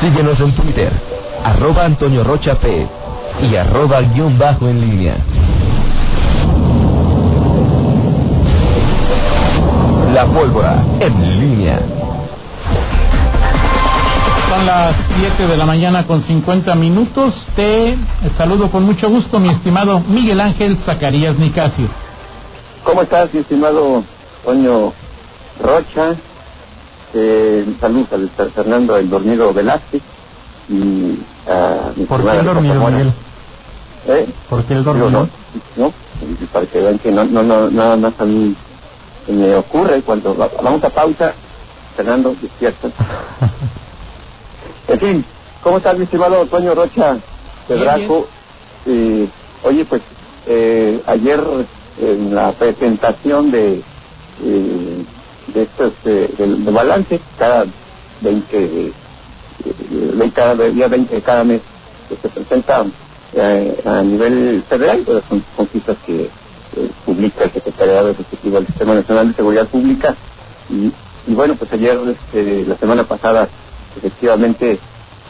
Síguenos en Twitter, arroba Antonio Rocha P y arroba guion bajo en línea. La pólvora en línea. Son las 7 de la mañana con 50 minutos. Te saludo con mucho gusto, mi estimado Miguel Ángel Zacarías Nicasio. ¿Cómo estás, mi estimado Toño Rocha? Eh, saludos al Fernando El Dormido Velázquez y a mi ¿Por qué el dormido. Miguel? ¿Eh? ¿Por qué el dormido? no, no, para que vean que no, no, no, nada más a mí me ocurre cuando va- vamos a pausa, Fernando, despierta. En fin, ¿cómo estás, mi estimado Toño Rocha Pedraco? Eh, oye, pues eh, ayer en la presentación de eh, de estos eh, del, del balance cada 20 eh, de cada día 20 de cada mes que se presenta eh, a nivel federal, son, son que eh, publica el Secretariado Ejecutivo del Sistema Nacional de Seguridad Pública. Y, y bueno, pues ayer, este, la semana pasada, efectivamente,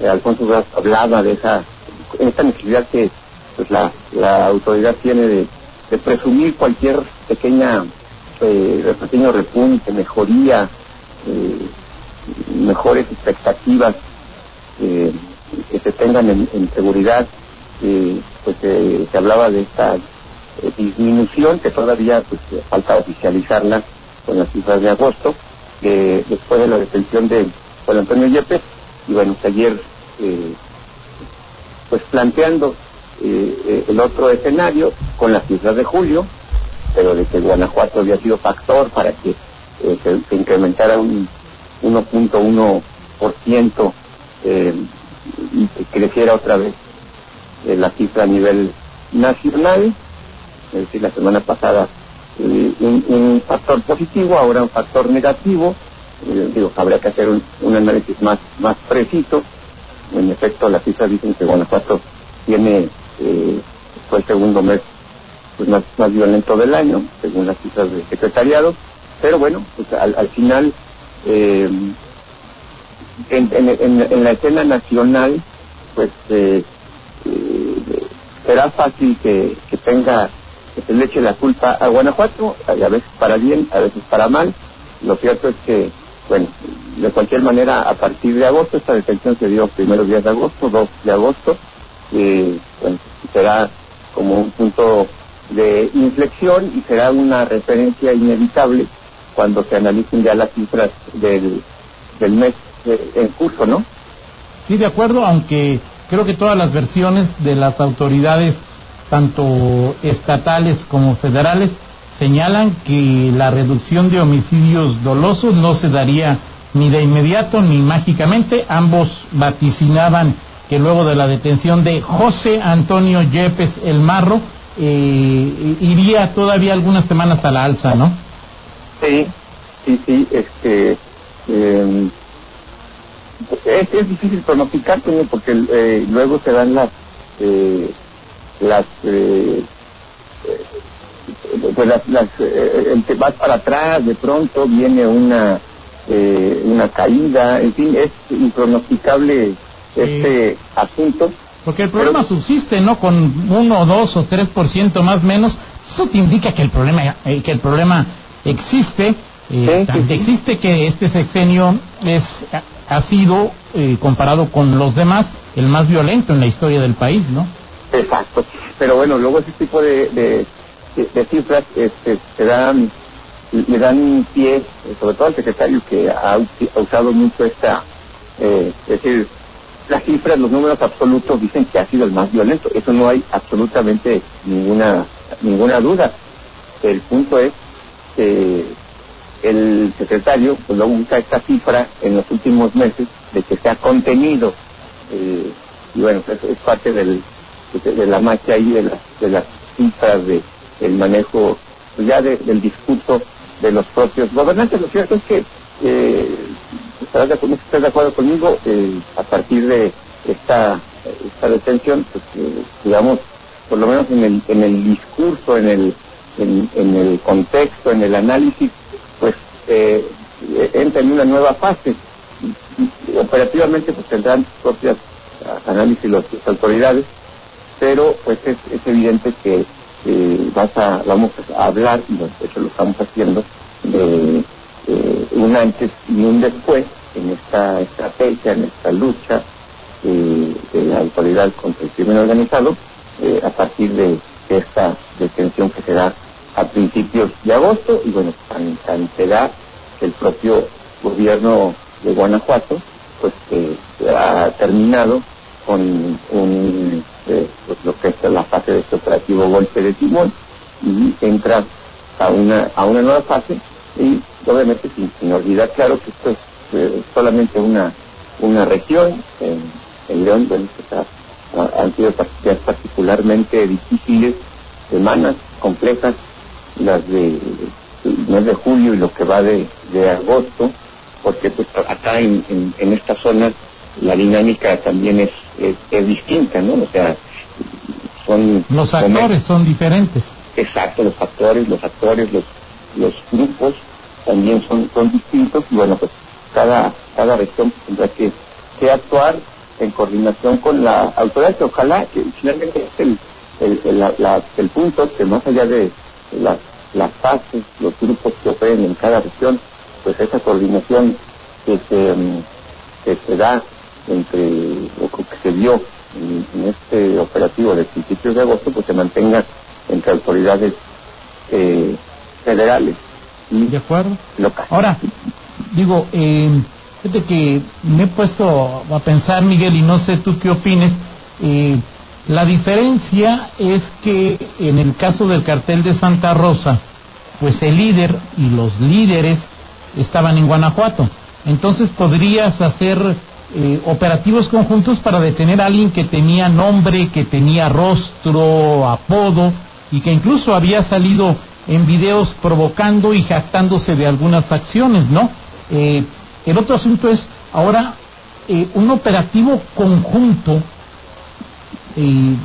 eh, Alfonso Braz hablaba de esa, esta necesidad que pues la, la autoridad tiene de, de presumir cualquier pequeña, eh, pequeño repunte, mejoría, eh, mejores expectativas eh, que se tengan en, en seguridad, eh, pues se hablaba de esta disminución que todavía pues falta oficializarla con las cifras de agosto, después de la detención de Juan Antonio Yepes, y bueno, ayer pues planteando el otro escenario con las cifras de julio, pero de que Guanajuato había sido factor para que eh, se, incrementara un 1.1% eh, y que creciera otra vez eh, la cifra a nivel nacional, es decir, la semana pasada eh, un, factor positivo, ahora un factor negativo, digo, habría que hacer un, análisis más, más preciso, en efecto las cifras dicen que Guanajuato tiene, fue el segundo mes pues, más, más violento del año, según las cifras del secretariado, pero bueno, pues al, al final, eh, en, en, en- la escena nacional, pues eh, eh, será fácil que, que tenga, que se le eche la culpa a Guanajuato, a veces para bien, a veces para mal. Lo cierto es que, bueno, de cualquier manera, a partir de agosto, esta detención se dio primeros días de agosto, 2 de agosto, eh, bueno, será como un punto de inflexión y será una referencia inevitable cuando se analicen ya las cifras del, del mes eh, en curso, ¿no? Sí, de acuerdo, aunque creo que todas las versiones de las autoridades, tanto estatales como federales, señalan que la reducción de homicidios dolosos no se daría ni de inmediato ni mágicamente. Ambos vaticinaban que luego de la detención de José Antonio Yepes El Marro, eh, iría todavía algunas semanas a la alza, ¿no? Sí, sí, sí, este, eh, es, es difícil pronosticar, Toño, porque eh, luego se dan las, eh, las, eh, pues las, las eh, el que vas para atrás, de pronto viene una, eh, una caída, en fin, es impronosticable este asunto. Porque el problema subsiste, ¿no? Con uno, dos o tres por ciento más menos, eso te indica que el problema, eh, que el problema existe, eh, Sí, tanto sí, sí. existe que este sexenio es ha- sido eh, comparado con los demás el más violento en la historia del país, ¿no? Exacto. Pero bueno, luego ese tipo de, de, de- de cifras este, se dan, le dan pie, sobre todo al secretario que ha usado mucho esta, eh, es decir, las cifras, los números absolutos dicen que ha sido el más violento. Eso no hay absolutamente ninguna ninguna duda. El punto es que el secretario pues luego usa esta cifra en los últimos meses de que se ha contenido eh, y bueno pues es parte del de, la magia ahí de las de las cifras de el manejo pues, ya de- del discurso de los propios gobernantes lo cierto es que eh, estarás de de acuerdo conmigo eh, a partir de esta esta detención pues eh, digamos por lo menos en el en el discurso en el en, en el contexto en el análisis pues eh, eh, entra en una nueva fase. Operativamente pues tendrán propias análisis las, autoridades, pero pues es, evidente que vas a, vamos a hablar, y de hecho lo estamos haciendo, de un antes y un después en esta estrategia, en esta lucha de la autoridad contra el crimen organizado, eh, a partir de, esta detención que se da a principios de agosto y bueno, tan, tan se da que el propio gobierno de Guanajuato pues ha terminado con un, eh, pues, lo que es la fase de este operativo golpe de timón y entra a una a una nueva fase y obviamente sin, olvidar claro que esto es eh, solamente una una región en, en León bueno pues, han sido particularmente difíciles semanas complejas las de mes de julio y lo que va de, de agosto porque pues acá en, en, esta zona la dinámica también es, es, distinta no o sea son los actores son diferentes. Exacto los actores los actores los los grupos también son son distintos y bueno pues cada cada región tendrá que, que actuar en coordinación con la autoridad, que ojalá que finalmente es el, el, punto que más allá de las, las fases, los grupos que operen en cada región, pues esa coordinación que se, mm, que se da entre, o que se dio en, este operativo de principios de agosto, pues se mantenga entre autoridades eh, federales y de acuerdo. Ahora, digo, eh, Fíjate que me he puesto a pensar, Miguel, y no sé tú qué opines. Eh, la diferencia es que en el caso del cartel de Santa Rosa, pues el líder y los líderes estaban en Guanajuato. Entonces podrías hacer eh, operativos conjuntos para detener a alguien que tenía nombre, que tenía rostro, apodo y que incluso había salido en videos provocando y jactándose de algunas acciones, ¿no? Eh, el otro asunto es ahora eh, un operativo conjunto. Eh,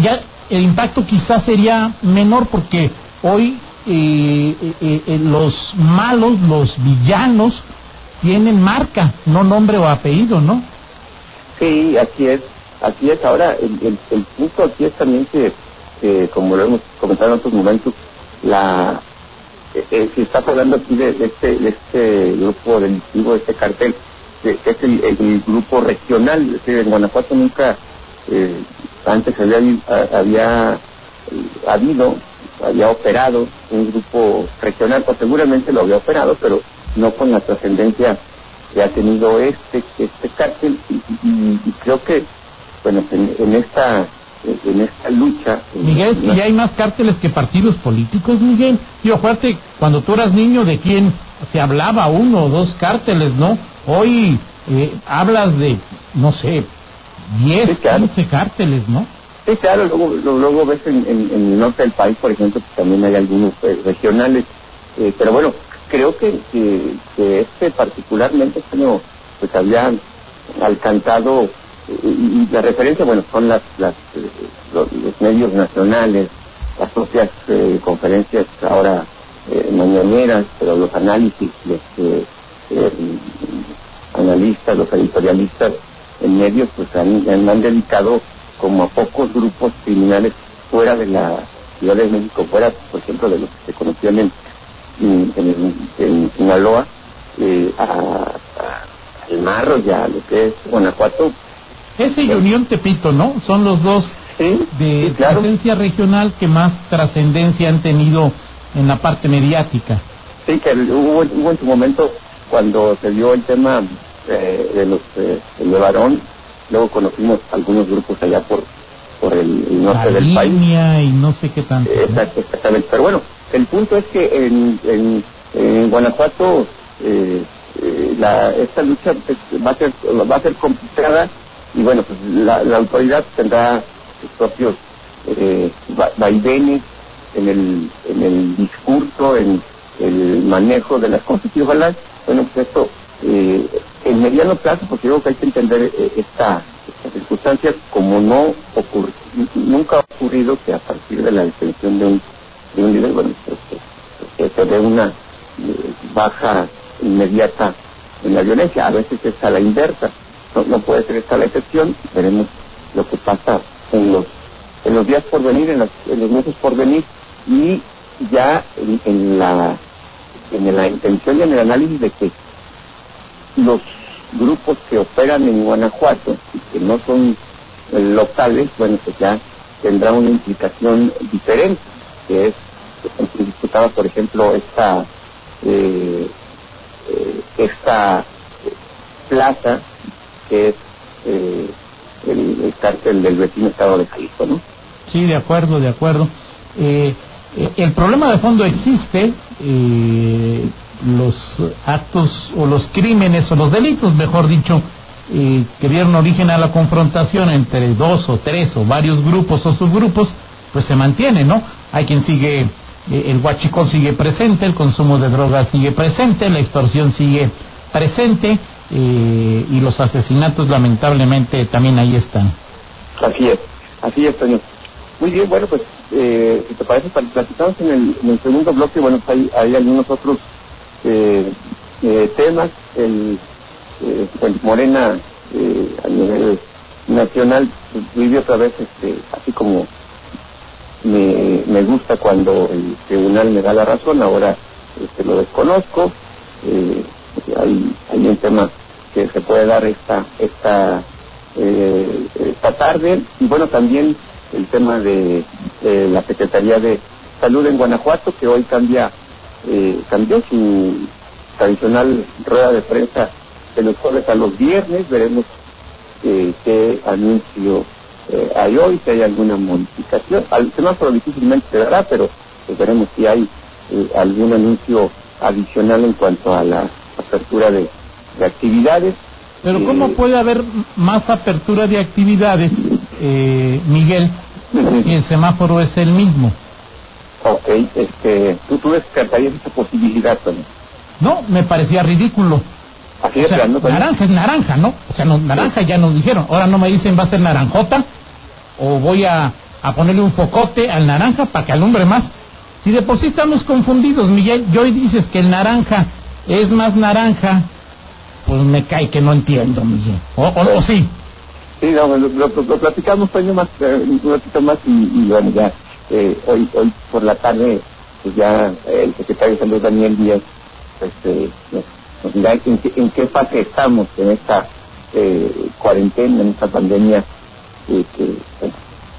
ya, el impacto quizás sería menor porque hoy eh, los malos, los villanos, tienen marca, no nombre o apellido, ¿no? Sí, así es, así es. Ahora, el, el, punto aquí es también que, como lo hemos comentado en otros momentos, la eh, eh, si está hablando aquí de, este, de este grupo delictivo, de este cartel, que es el, grupo regional, es decir, en Guanajuato nunca eh, antes había, había habido, había operado un grupo regional, o seguramente lo había operado, pero no con la trascendencia que ha tenido este este cártel y, creo que bueno en esta en esta lucha. Miguel, es que ya hay más cárteles que partidos políticos, Miguel. Yo, acuérdate, cuando tú eras niño, ¿de quién se hablaba? Uno o dos cárteles, ¿no? Hoy eh, hablas de, no sé, 10, 15 cárteles, ¿no? Sí, claro, luego, luego ves en, el norte del país, por ejemplo, que también hay algunos eh, regionales, eh, pero bueno, creo que, que, este particularmente pues había alcanzado y, la referencia, bueno, son las, las eh, los, medios nacionales, las propias eh, conferencias ahora eh, mañaneras, pero los análisis, los analistas, los editorialistas en medios, pues han, han dedicado como a pocos grupos criminales fuera de la Ciudad de México, fuera, por ejemplo, de los que se conocían en, en, en, Sinaloa, eh, a, al Marro ya lo que es Guanajuato, ese y Unión Tepito, ¿no? Son los dos de presencia regional que más trascendencia han tenido en la parte mediática. Sí, que hubo, en su momento cuando se dio el tema eh, de los eh, de Varón, luego conocimos algunos grupos allá por por el, norte del país. y no sé qué tanto. Exactamente, pero bueno, el punto es que en, en, Guanajuato eh, la, esta lucha va a ser va a ser complicada y bueno, pues la, autoridad tendrá sus propios eh, vaivenes en el, en el discurso, en el manejo de las cosas y ojalá, bueno, pues esto eh, en mediano plazo, porque creo que hay que entender eh, esta, estas circunstancias como no ocurre, nunca ha ocurrido que a partir de la detención de un, de un líder, bueno, pues, que se dé una eh, baja inmediata en la violencia. A veces es a la inversa, no, puede ser esta la excepción. Veremos lo que pasa en los en los días por venir, en, los meses por venir y ya en, la en la intención y en el análisis de que los grupos que operan en Guanajuato y que no son locales, bueno, pues ya tendrá una implicación diferente, que es, se disputaba, por ejemplo, esta eh, eh, esta plaza que es eh, el, cártel del vecino estado de Jalisco, ¿no? Sí, de acuerdo, de acuerdo. Eh, el problema de fondo existe, los actos o los crímenes o los delitos, mejor dicho, que dieron origen a la confrontación entre dos o tres o varios grupos o subgrupos, pues se mantiene, ¿no? Hay quien sigue eh, el huachicol sigue presente, el consumo de drogas sigue presente, la extorsión sigue presente eh, y los asesinatos lamentablemente también ahí están. Así es, así es, Toño. Muy bien, bueno, pues eh, si te parece, platicamos en el, el segundo bloque, bueno, pues hay, hay algunos otros eh, temas. El, pues Morena a nivel nacional pues, vive otra vez, este, así como me, me gusta cuando el tribunal me da la razón, ahora este, lo desconozco. Eh, hay, hay un tema que se puede dar esta, esta, eh, esta tarde. Y bueno, también el tema de, la Secretaría de Salud en Guanajuato, que hoy cambia, eh, cambió su tradicional rueda de prensa de los jueves a los viernes. Veremos eh, qué anuncio eh, hay hoy, si hay alguna modificación. Al semáforo difícilmente se dará, pero pues, veremos si hay eh, algún anuncio adicional en cuanto a la apertura de, actividades. Pero ¿cómo eh, puede haber más apertura de actividades, eh, Miguel, si el semáforo es el mismo? Ok, este, ¿tú, tú descartarías esa posibilidad, Tony? No, me parecía ridículo. Así es, naranja es naranja, ¿no? O sea, no, naranja ya nos dijeron. Ahora no me dicen va a ser naranjota o voy a, a ponerle un focote al naranja para que alumbre más. Si de por sí estamos confundidos, Miguel, y hoy dices que el naranja es más naranja, pues me cae que no entiendo, Miguel. ¿O, o, sí? Sí, no, lo, platicamos un más, eh, un ratito más y, bueno, ya eh, hoy hoy por la tarde, pues ya el secretario de Salud, Daniel Díaz, pues eh, nos dirá en qué, en qué fase estamos en esta eh, cuarentena, en esta pandemia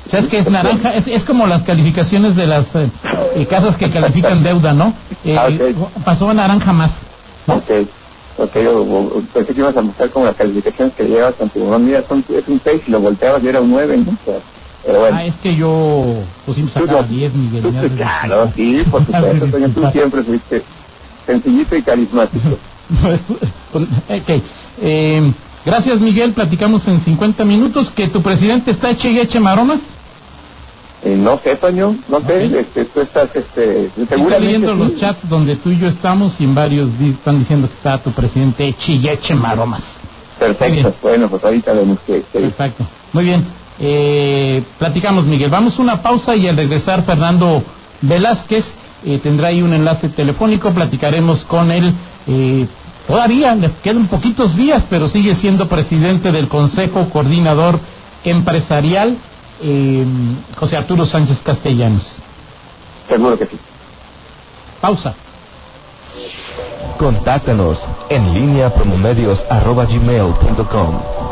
¿Sabes qué es naranja? Es, es como las calificaciones de las eh, eh, casas que califican deuda, ¿no? Eh, ah, pasó a naranja más. Ok, ok, pensé que ibas a mostrar como las calificaciones que llevas con tu mamá. Mira, son, es un 6 y lo volteabas y era un 9, ¿no? pero bueno. Ah, es que yo pusimos a 10, Miguel. claro, sí, por supuesto, tú siempre fuiste sencillito y carismático. ok, eh... Gracias, Miguel. Platicamos en 50 minutos. ¿Que tu presidente está eche y eche maromas? Eh, no sé, Toño, no sé. Este, tú estás, este, Estoy leyendo los chats donde tú y yo estamos y en varios están diciendo que está tu presidente maromas. Perfecto. Bueno, pues ahorita vemos que... Perfecto. Muy bien. Eh, platicamos, Miguel. Vamos a una pausa y al regresar, Fernando Velázquez eh, tendrá ahí un enlace telefónico. Platicaremos con él. Eh, Todavía le quedan poquitos días, pero sigue siendo presidente del Consejo Coordinador Empresarial, eh, José Arturo Sánchez Castellanos. Seguro que sí. Pausa. Contáctanos en línea promomedios.com